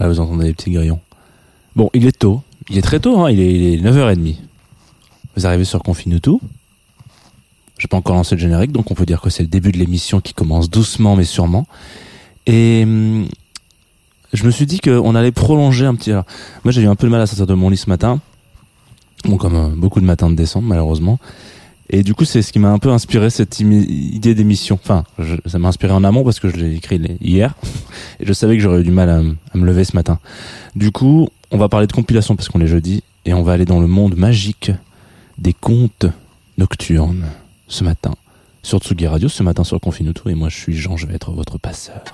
Ouais, vous entendez les petits grillons. Bon, il est tôt. Il est très tôt, hein. il, est, il est 9h30. Vous arrivez sur Confinutu. J'ai pas encore lancé le générique, donc on peut dire que c'est le début de l'émission qui commence doucement mais sûrement. Et hum, je me suis dit qu'on allait prolonger un petit... alors, moi j'ai eu un peu de mal à sortir de mon lit ce matin. Bon, comme euh, beaucoup de matins de décembre, malheureusement. Et du coup, c'est ce qui m'a un peu inspiré cette idée d'émission. Enfin, ça m'a inspiré en amont parce que je l'ai écrit hier. Et je savais que j'aurais eu du mal à me lever ce matin. Du coup, on va parler de compilation parce qu'on est jeudi. Et on va aller dans le monde magique des contes nocturnes ce matin. Sur Tsugi Radio, ce matin sur Confinuto. Et moi, je suis Jean, je vais être votre passeur.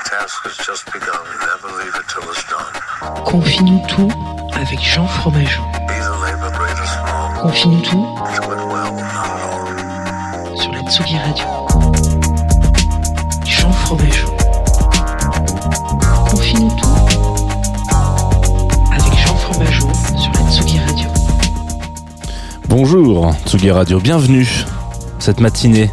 Officer, task has just begun. Never leave it till it's done. Confine tout avec Jean Fromageau. Confine tout sur la Tsugi Radio. Jean Fromageau. Confine tout avec Jean Fromageau sur la Tsugi Radio. Bonjour Tsugi Radio, bienvenue cette matinée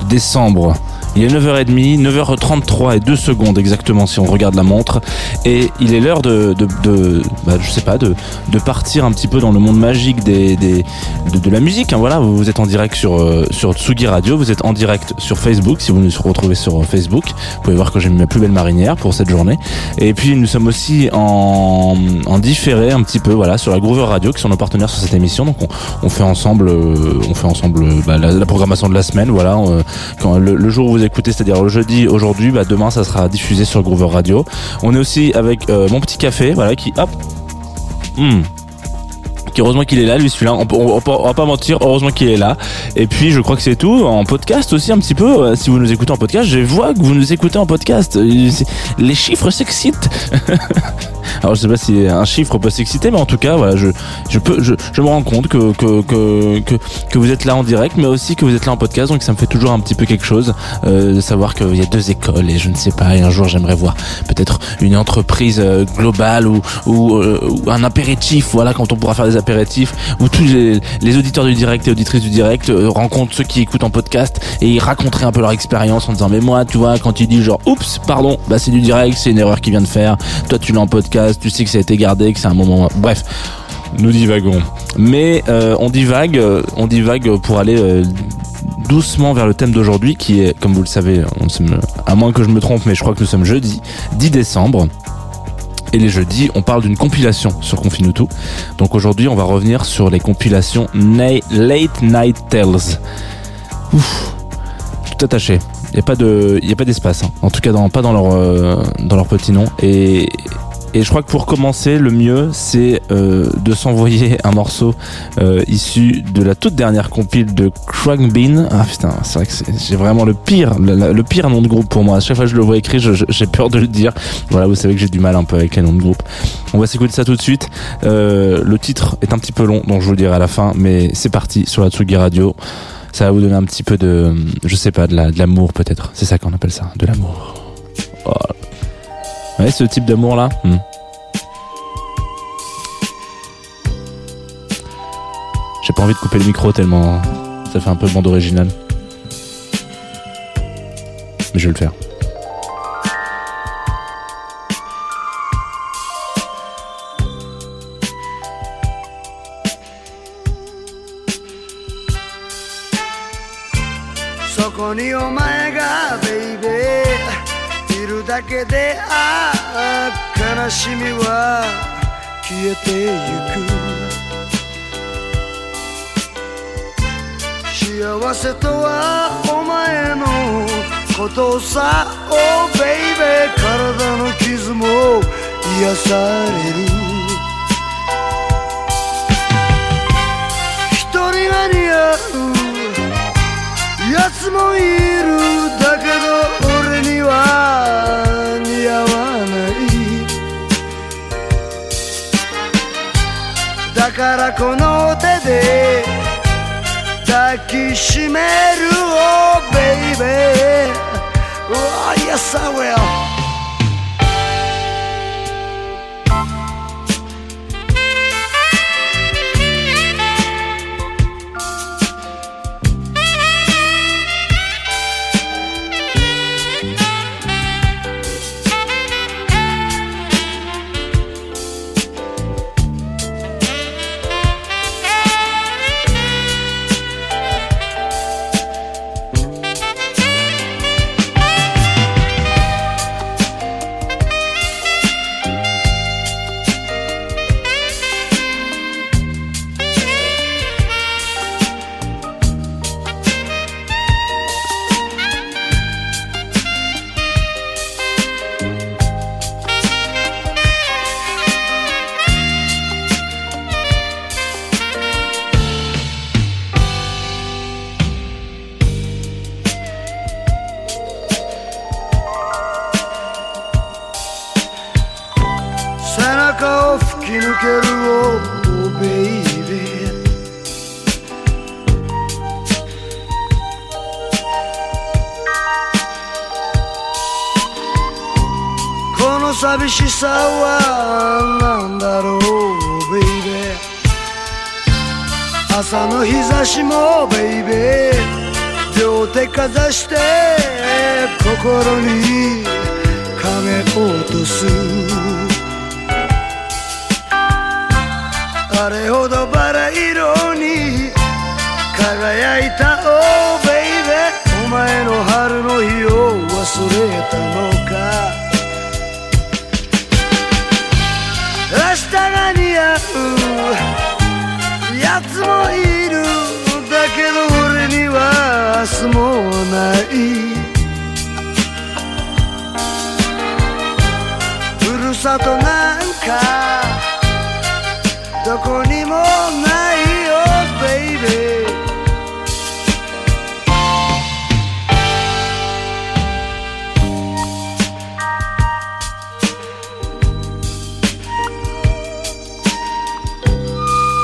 de décembre. Il est 9h30, 9h33 et 2 secondes exactement si on regarde la montre. Et il est l'heure de, de, de bah, je sais pas, de, de partir un petit peu dans le monde magique des, des, de, la musique. hein, voilà, vous êtes en direct sur, euh, sur Tsugi Radio, vous êtes en direct sur Facebook si vous nous retrouvez sur euh, Facebook. Vous pouvez voir que j'ai mis ma plus belle marinière pour cette journée. Et puis nous sommes aussi en, en différé un petit peu voilà sur la Groover Radio qui sont nos partenaires sur cette émission. Donc on, on fait ensemble, euh, on fait ensemble euh, bah, la, programmation de la semaine. Voilà, le jour où vous écoutez, c'est-à-dire le jeudi aujourd'hui, bah, demain ça sera diffusé sur Groover Radio. On est aussi avec euh, mon petit café, voilà qui hop. Hmm. Qui heureusement qu'il est là, lui celui-là. On, on, on- va pas mentir, heureusement qu'il est là. Et puis je crois que c'est tout. En podcast aussi un petit peu. euh, Si vous nous écoutez en podcast, je vois que vous nous écoutez en podcast. Euh, Les chiffres s'excitent. Alors je sais pas si un chiffre peut s'exciter, mais en tout cas, voilà, je, je peux, je, je me rends compte que que, que que que vous êtes là en direct, mais aussi que vous êtes là en podcast, donc ça me fait toujours un petit peu quelque chose euh, de savoir qu'il y a deux écoles et je ne sais pas. Et un jour, j'aimerais voir peut-être une entreprise euh, globale ou ou, euh, ou un apéritif, voilà, quand on pourra faire des apéritifs, où tous les, les auditeurs du direct et auditrices du direct euh, rencontrent ceux qui écoutent en podcast et ils raconteraient un peu leur expérience en disant mais moi, tu vois, quand il dit genre oups, pardon, bah c'est du direct, c'est une erreur qu'il vient de faire. Toi, tu l'as en podcast, tu sais que ça a été gardé, que c'est un moment. Bref, nous divagons. Mais euh, on divague, euh, on divague pour aller euh, doucement vers le thème d'aujourd'hui, qui est, comme vous le savez, on se à moins que je me trompe, mais je crois que nous sommes jeudi 10 décembre. Et les jeudis, on parle d'une compilation sur Confinutu. Donc aujourd'hui, on va revenir sur les compilations Late Night Tales. Ouf, tout attaché. Il n'y a pas de, d'espace. hein. En tout cas, dans, pas dans leur, dans leur petit nom. Et, et je crois que pour commencer, le mieux, c'est euh, de s'envoyer un morceau euh, issu de la toute dernière compile de Krang Bean. Ah putain, c'est vrai que j'ai vraiment le pire, le, pire nom de groupe pour moi. À chaque fois que je le vois écrit, j'ai peur de le dire. Voilà, vous savez que j'ai du mal un peu avec les noms de groupe. On va s'écouter ça tout de suite. Euh, le titre est un petit peu long, donc je vous le dirai à la fin. Mais c'est parti sur la Tsugi Radio. Ça va vous donner un petit peu de, je sais pas, de l'amour peut-être. C'est ça qu'on appelle ça, de l'amour. Oh. Ouais, ce type d'amour là. hmm. J'ai pas envie de couper le micro tellement ça fait un peu bande originale. Mais je vais le faire. そこけでああ悲しみは消えてゆく。幸せとはお前のことさ。Oh baby 体の傷も癒される。一人が似合うやつもいる。だけどならこの手で抱きしめるおベイベー Oh yes I will でかざして心に影落とす。あれほどバラ色に輝いた Oh baby お前の春の日を忘れたのか。もない。ふるさとなんかどこにもないよ baby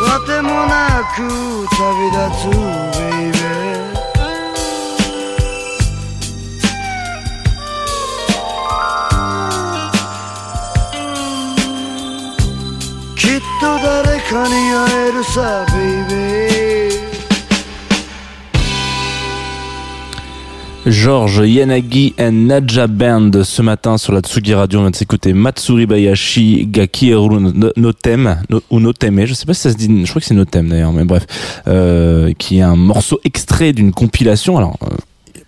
わてもなく旅立つ。George Yanagi and Naja Band ce matin sur la Tsugi Radio. On vient de s'écouter Matsuri Bayashi, Gaki Eru Notem, ou Noteme, je sais pas si ça se dit, je crois que c'est Notem d'ailleurs, mais bref, euh, qui est un morceau extrait d'une compilation. Alors, euh,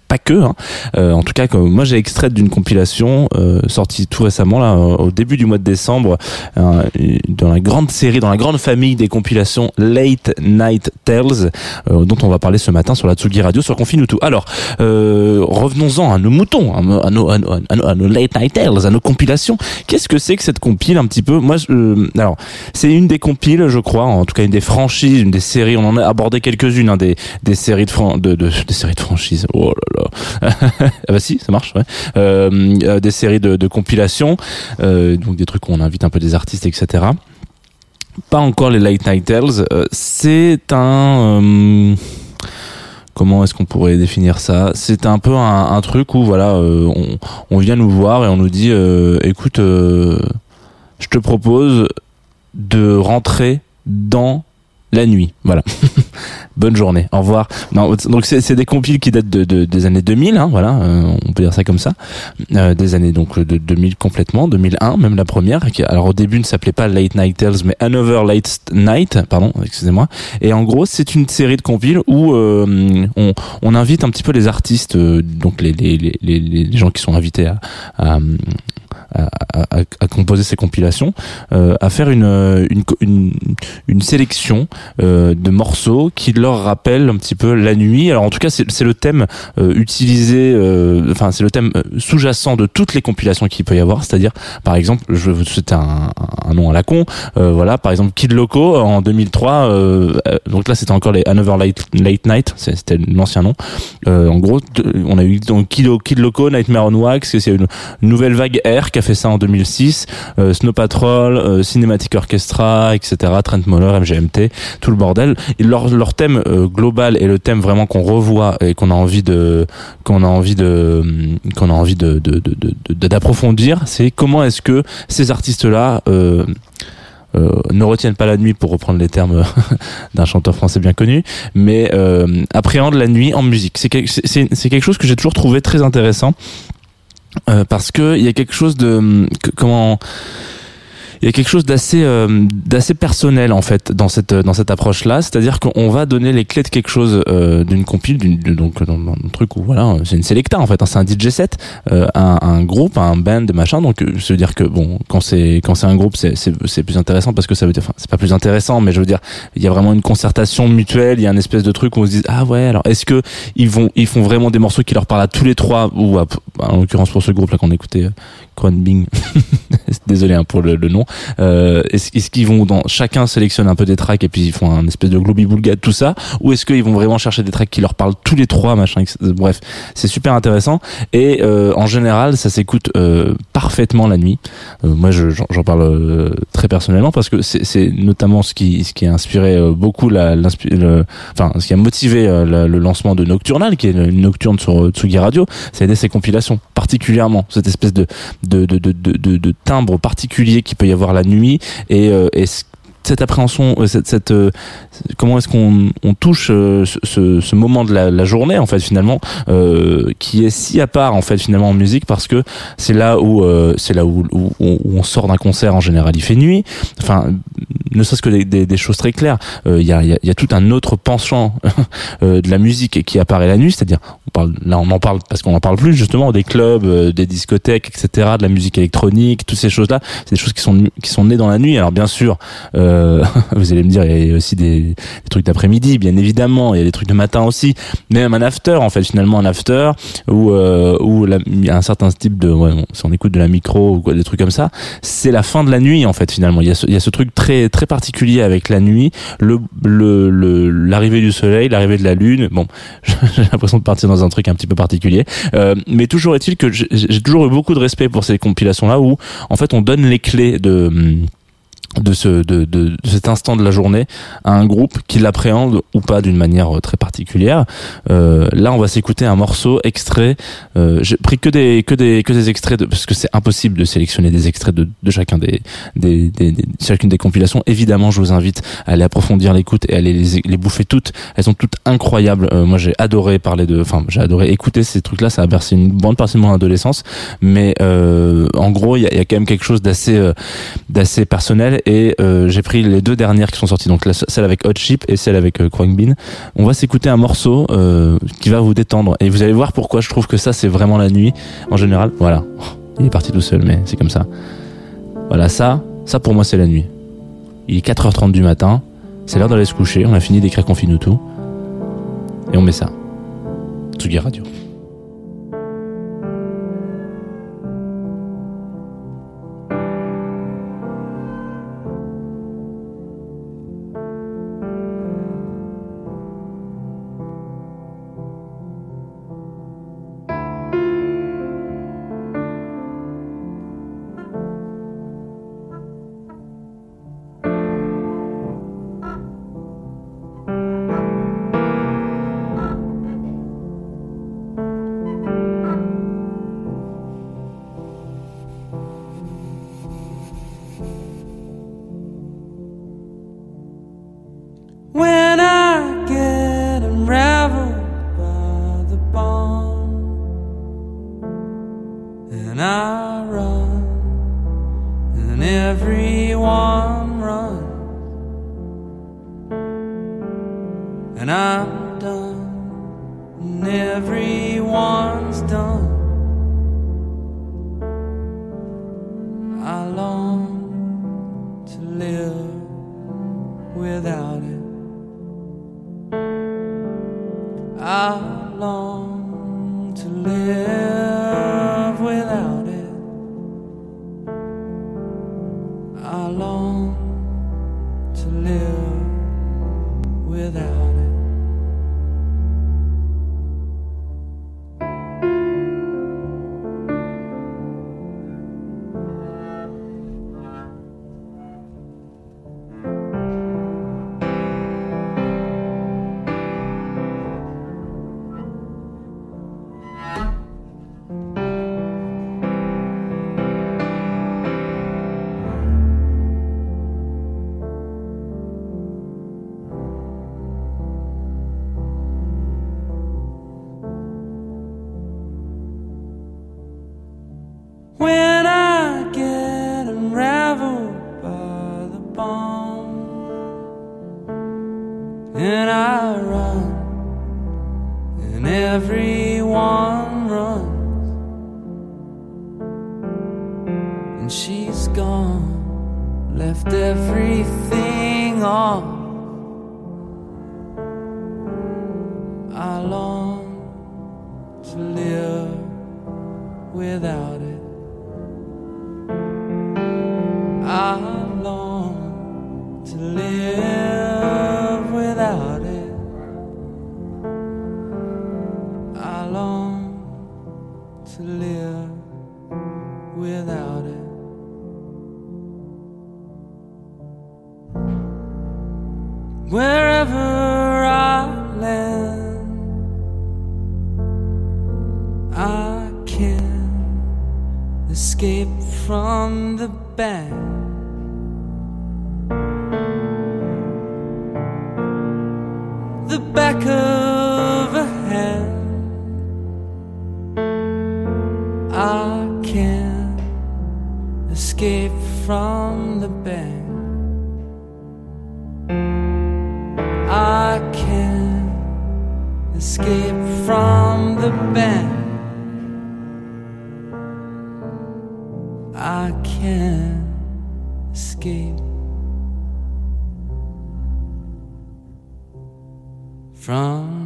pas que, hein. Euh, en tout cas, comme moi j'ai extrait d'une compilation euh, sortie tout récemment là, euh, au début du mois de décembre, euh, dans la grande série, dans la grande famille des compilations Late Night Tales, euh, dont on va parler ce matin sur la Tsugi Radio sur Confine tout. Alors, euh, revenons-en à nos moutons, à nos, à nos, à nos, Late Night Tales, à nos compilations. Qu'est-ce que c'est que cette compile un petit peu? Moi, je- alors c'est une des compiles, je crois, en tout cas une des franchises, une des séries. On en a abordé quelques-unes, hein, des des séries de, fran- de, de des séries de franchises. Oh. ah bah si, ça marche. Ouais. Euh, euh, des séries de, compilations, euh, donc des trucs où on invite un peu des artistes, etc. Pas encore les Late Night Tales. c'est un comment est-ce qu'on pourrait définir ça? C'est un peu un, truc où voilà, on, vient nous voir et on nous dit, écoute, je te propose de rentrer dans la nuit. Voilà. Bonne journée. Au revoir. Non, donc c'est des compiles qui datent de, de- des années 2000, hein, voilà, euh, on peut dire ça comme ça, Euh, des années donc de 2000 complètement, 2001 même la première. Alors au début ne s'appelait pas Late Night Tales, mais Another Late Night, pardon, excusez-moi. Et en gros c'est une série de compiles où euh, on, on invite un petit peu les artistes, euh, donc les, les, les, les gens qui sont invités à, à à, à- à composer ces compilations, euh, à faire une, euh, une, une, une sélection euh, de morceaux qui leur rappellent un petit peu la nuit. Alors en tout cas, c'est le thème utilisé, enfin c'est le thème sous-jacent de toutes les compilations qu'il peut y avoir. C'est-à-dire, par exemple, je vais vous citer un, un nom à la con. voilà, par exemple, Kid Loco en 2003. euh, euh, donc là, c'était encore les Another Late, Late Night. C'était l'ancien nom. En gros, on a eu donc Kid, Loco, Nightmare on Wax, c'est une nouvelle vague Air qui a fait ça en 2006, euh, Snow Patrol, euh, Cinematic Orchestra, etc., Trent Moller, MGMT, tout le bordel. Et leur, thème euh, global et le thème vraiment qu'on revoit et qu'on a envie de qu'on a envie de qu'on a envie d'approfondir, c'est comment est-ce que ces artistes-là ne retiennent pas la nuit pour reprendre les termes d'un chanteur français bien connu, mais appréhendent la nuit en musique. C'est quel- c'est- c'est c'est quelque chose que j'ai toujours trouvé très intéressant parce que il y a quelque chose de que- comment il y a quelque chose d'assez euh, d'assez personnel en fait dans cette dans cette approche là c'est-à-dire qu'on va donner les clés de quelque chose euh, d'une compile d'une donc dans, dans un truc où voilà c'est une selecta en fait hein, c'est un DJ set euh, un, un groupe un band machin. Donc euh, je veux dire que bon quand c'est quand c'est un groupe c'est c'est c'est plus intéressant parce que ça veut dire enfin c'est pas plus intéressant mais je veux dire il y a vraiment une concertation mutuelle il y a un espèce de truc où on se dit ah ouais alors est-ce que ils vont ils font vraiment des morceaux qui leur parlent à tous les trois ou à- en l'occurrence pour ce groupe là qu'on écoutait euh, Bing désolé hein, pour le, nom. Euh, est-ce qu'ils vont dans chacun sélectionne un peu des tracks et puis ils font un espèce de globi boulga tout ça? Ou est-ce qu'ils vont vraiment chercher des tracks qui leur parlent tous les trois machin bref c'est super intéressant. Et euh, en général ça s'écoute euh, parfaitement la nuit. Euh, moi je- j'en parle euh, très personnellement parce que c'est c'est notamment ce qui ce qui a inspiré euh, beaucoup la le- enfin ce qui a motivé le lancement de Nocturnal qui est une nocturne sur Tsugi Radio. Ça a été ces compilations particulièrement. Cette espèce de de, de, de, de, timbre particulier qu'il peut y avoir la nuit et, euh, et c- cette appréhension, euh, cette, cette euh, comment est-ce qu'on on touche euh, ce, ce, moment de la, la journée en fait finalement euh, qui est si à part en fait finalement en musique parce que c'est là où euh, c'est là où, où, où on sort d'un concert en général il fait nuit. Enfin ne serait-ce que des, des, des choses très claires. Il y, a, y, a, y a tout un autre penchant de la musique qui apparaît la nuit c'est-à-dire on parle là on en parle parce qu'on en parle plus justement des clubs des discothèques etc de la musique électronique toutes ces choses là c'est des choses qui sont qui sont nées dans la nuit. Alors bien sûr euh, vous allez me dire il y a aussi des, des trucs d'après-midi bien évidemment il y a des trucs de matin aussi même un after en fait finalement un after où euh, où la- un certain type de ouais, bon, si on écoute de la micro ou quoi, des trucs comme ça c'est la fin de la nuit en fait finalement. Il y a ce, il y a ce truc très très particulier avec la nuit le le l'arrivée du soleil l'arrivée de la lune. Bon j'ai l'impression de partir dans un truc un petit peu particulier. Euh, mais toujours est-il que j'ai toujours eu beaucoup de respect pour ces compilations là où en fait on donne les clés de de ce de, de, cet instant de la journée à un groupe qui l'appréhende ou pas d'une manière euh, très particulière. Euh, là, on va s'écouter un morceau extrait. Euh, J'ai pris que des que des que des extraits de, parce que c'est impossible de sélectionner des extraits de, de chacun des, des, des, chacune des compilations. Évidemment, je vous invite à aller approfondir l'écoute et à aller les, les bouffer toutes. Elles sont toutes incroyables. Euh, moi, j'ai adoré parler de, enfin, j'ai adoré écouter ces trucs-là. Ça a bercé une bonne partie de mon adolescence. Mais euh, en gros, il y a, y a quand même quelque chose d'assez euh, d'assez personnel et euh, j'ai pris les deux dernières qui sont sorties. Donc celle avec Hot Chip et celle avec euh, Bean. On va s'écouter un morceau euh, qui va vous détendre. Et vous allez voir pourquoi je trouve que ça c'est vraiment la nuit en général. Voilà. Il est parti tout seul mais c'est comme ça. Voilà ça ça pour moi c'est la nuit. Il est 4h30 du matin. C'est l'heure d'aller se coucher. On a fini d'écrire Confine tout et on met ça. Tsugi Radio from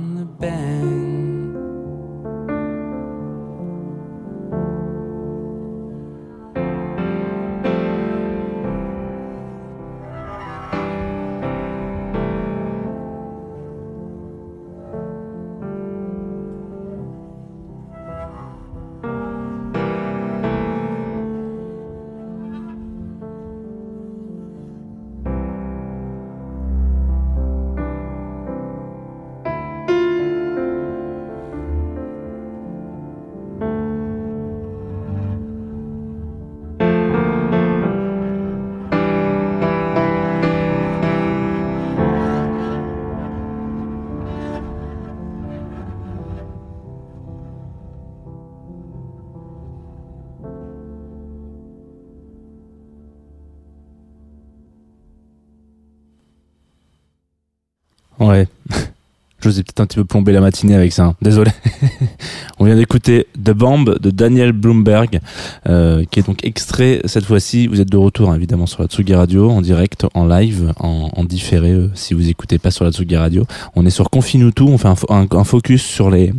Ouais. Je vous ai peut-être un petit peu plombé la matinée avec ça. hein. Désolé. On vient d'écouter The Bomb de Daniel Bloomberg, euh, qui est donc extrait cette fois-ci. Vous êtes de retour hein, évidemment sur la Tsugi Radio, en direct, en live, en, différé. euh, si vous écoutez pas sur la Tsugi Radio, on est sur Confinutu. On fait un, fo- un, un focus sur les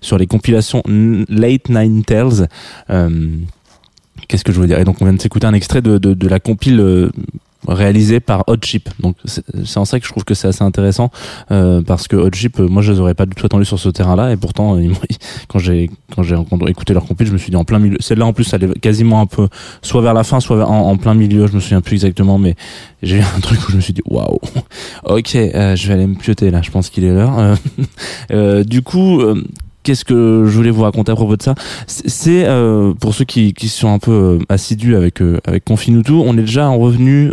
sur les compilations Late Nine Tales. Euh, Qu'est-ce que je veux dire? Et donc on vient de s'écouter un extrait de, de, de la compile réalisée par Hot Chip. Donc c'est en ça que je trouve que c'est assez intéressant euh, parce que Hot Chip, euh, moi je les aurais pas du tout attendu sur ce terrain-là et pourtant euh, quand j'ai quand j'ai écouté leur compile, je me suis dit en plein milieu. Celle-là en plus, elle est quasiment un peu soit vers la fin, soit en, plein milieu. Je me souviens plus exactement, mais j'ai eu un truc où je me suis dit waouh. Ok, euh, je vais aller me pioter là. Je pense qu'il est l'heure. Du coup. Qu'est-ce que je voulais vous raconter à propos de ça C'est euh, pour ceux qui, qui sont un peu euh, assidus avec euh, avec Confinutu, on est déjà en revenu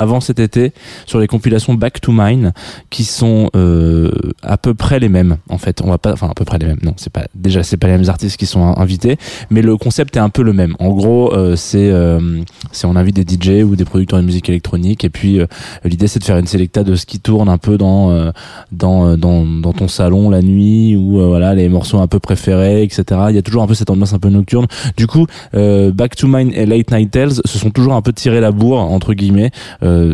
avant cet été sur les compilations Back to Mine qui sont euh, à peu près les mêmes en fait. On va pas, enfin à peu près les mêmes. Non, c'est pas déjà c'est pas les mêmes artistes qui sont invités, mais le concept est un peu le même. En gros, euh, c'est euh, c'est on invite des DJ ou des producteurs de musique électronique et puis euh, l'idée c'est de faire une sélecta de ce qui tourne un peu dans euh, dans dans dans ton salon la nuit ou voilà les morceaux un peu préférés, etc. Il y a toujours un peu cette ambiance un peu nocturne. Du coup, Back to Mine et Late Night Tales se sont toujours un peu tiré la bourre entre guillemets,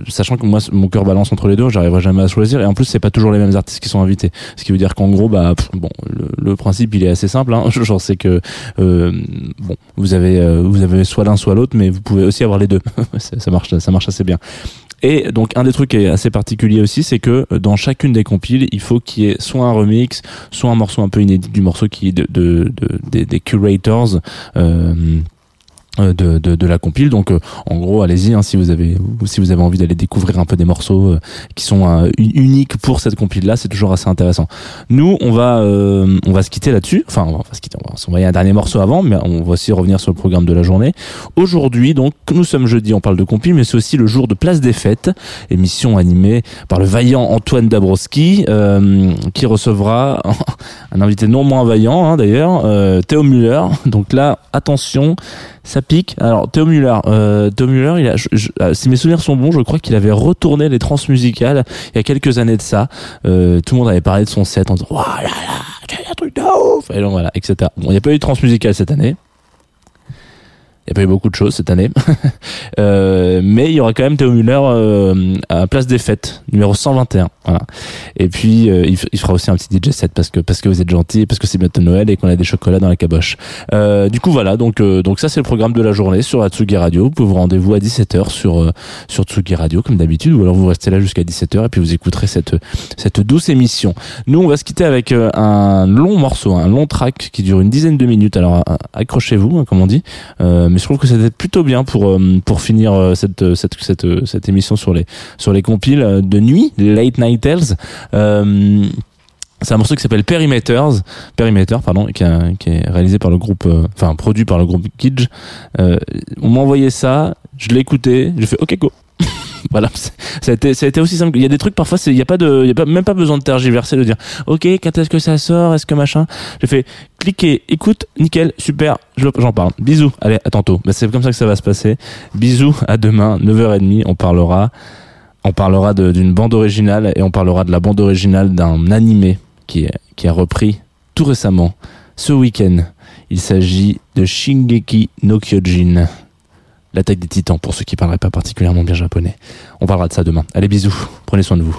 sachant que moi mon cœur balance entre les deux, j'arriverai jamais à choisir et en plus c'est pas toujours les mêmes artistes qui sont invités, ce qui veut dire qu'en gros bah bon le, principe il est assez simple, hein. genre c'est que bon vous avez vous avez soit l'un soit l'autre, mais vous pouvez aussi avoir les deux. ça marche ça marche assez bien. Et donc un des trucs qui est assez particulier aussi, c'est que dans chacune des compiles, il faut qu'il y ait soit un remix, soit un morceau un peu inédit du morceau qui est de, de, de des, curators. Euh, euh, de, de, de, la compile. Donc euh, en gros allez-y hein, si vous avez si vous avez envie d'aller découvrir un peu des morceaux euh, qui sont uniques pour cette compile là c'est toujours assez intéressant. Nous on va on va se quitter là-dessus. Enfin on va se quitter on va s'envoyer un dernier morceau avant mais on va aussi revenir sur le programme de la journée. Aujourd'hui donc nous sommes jeudi on parle de compile mais c'est aussi le jour de place des fêtes émission animée par le vaillant Antoine Dabrowski qui recevra un invité non moins vaillant hein, d'ailleurs Théo Muller. Donc là attention ça pique. Alors Théo Muller, euh, Théo Muller, il a, euh, si mes souvenirs sont bons, je crois qu'il avait retourné les trans musicales il y a quelques années de ça. Euh, tout le monde avait parlé de son set en disant waouh là là, un truc de ouf. Et donc voilà, etc. Bon, il n'y a pas eu de trans musicale cette année. Il n'y a pas eu beaucoup de choses cette année. euh, mais il y aura quand même Théo Muller euh, à Place des Fêtes, numéro 121. Voilà. Et puis, euh, il, il, fera aussi un petit DJ set parce que, parce que vous êtes gentil, parce que c'est bientôt Noël et qu'on a des chocolats dans la caboche. Euh, du coup, voilà. Donc, euh, donc ça, c'est le programme de la journée sur Atsugi Radio. Vous pouvez vous rendez-vous à 17h sur, euh, sur Tsugi Radio, comme d'habitude, ou alors vous restez là jusqu'à 17h et puis vous écouterez cette, cette douce émission. Nous, on va se quitter avec un long morceau, un long track qui dure une dizaine de minutes. Alors, accrochez-vous, hein, comme on dit mais je trouve que c'était plutôt bien pour euh, pour finir euh, cette cette cette cette émission sur les sur les compiles euh, de nuit, late night tales. Euh, c'est un morceau qui s'appelle Perimeters, Perimeter, pardon, qui, est réalisé par le groupe, enfin produit par le groupe Kidge. Euh, on m'a envoyé ça, je l'ai écouté, j'ai fait OK go. voilà, ça a, été, ça a été aussi simple. Il y a des trucs parfois, il y a pas de, il y a pas, même pas besoin de tergiverser, de dire, ok, quand est-ce que ça sort, est-ce que machin. J'ai fait, cliquez, écoute, nickel, super, j'en parle. Bisous, allez, à tantôt. Ben, c'est comme ça que ça va se passer. Bisous, à demain, 9h30, on parlera, on parlera d'une bande originale et on parlera de la bande originale d'un animé qui, qui a repris tout récemment, ce week-end. Il s'agit de Shingeki no Kyojin. L'attaque des titans, pour ceux qui parleraient pas particulièrement bien japonais. On parlera de ça demain. Allez, bisous. Prenez soin de vous.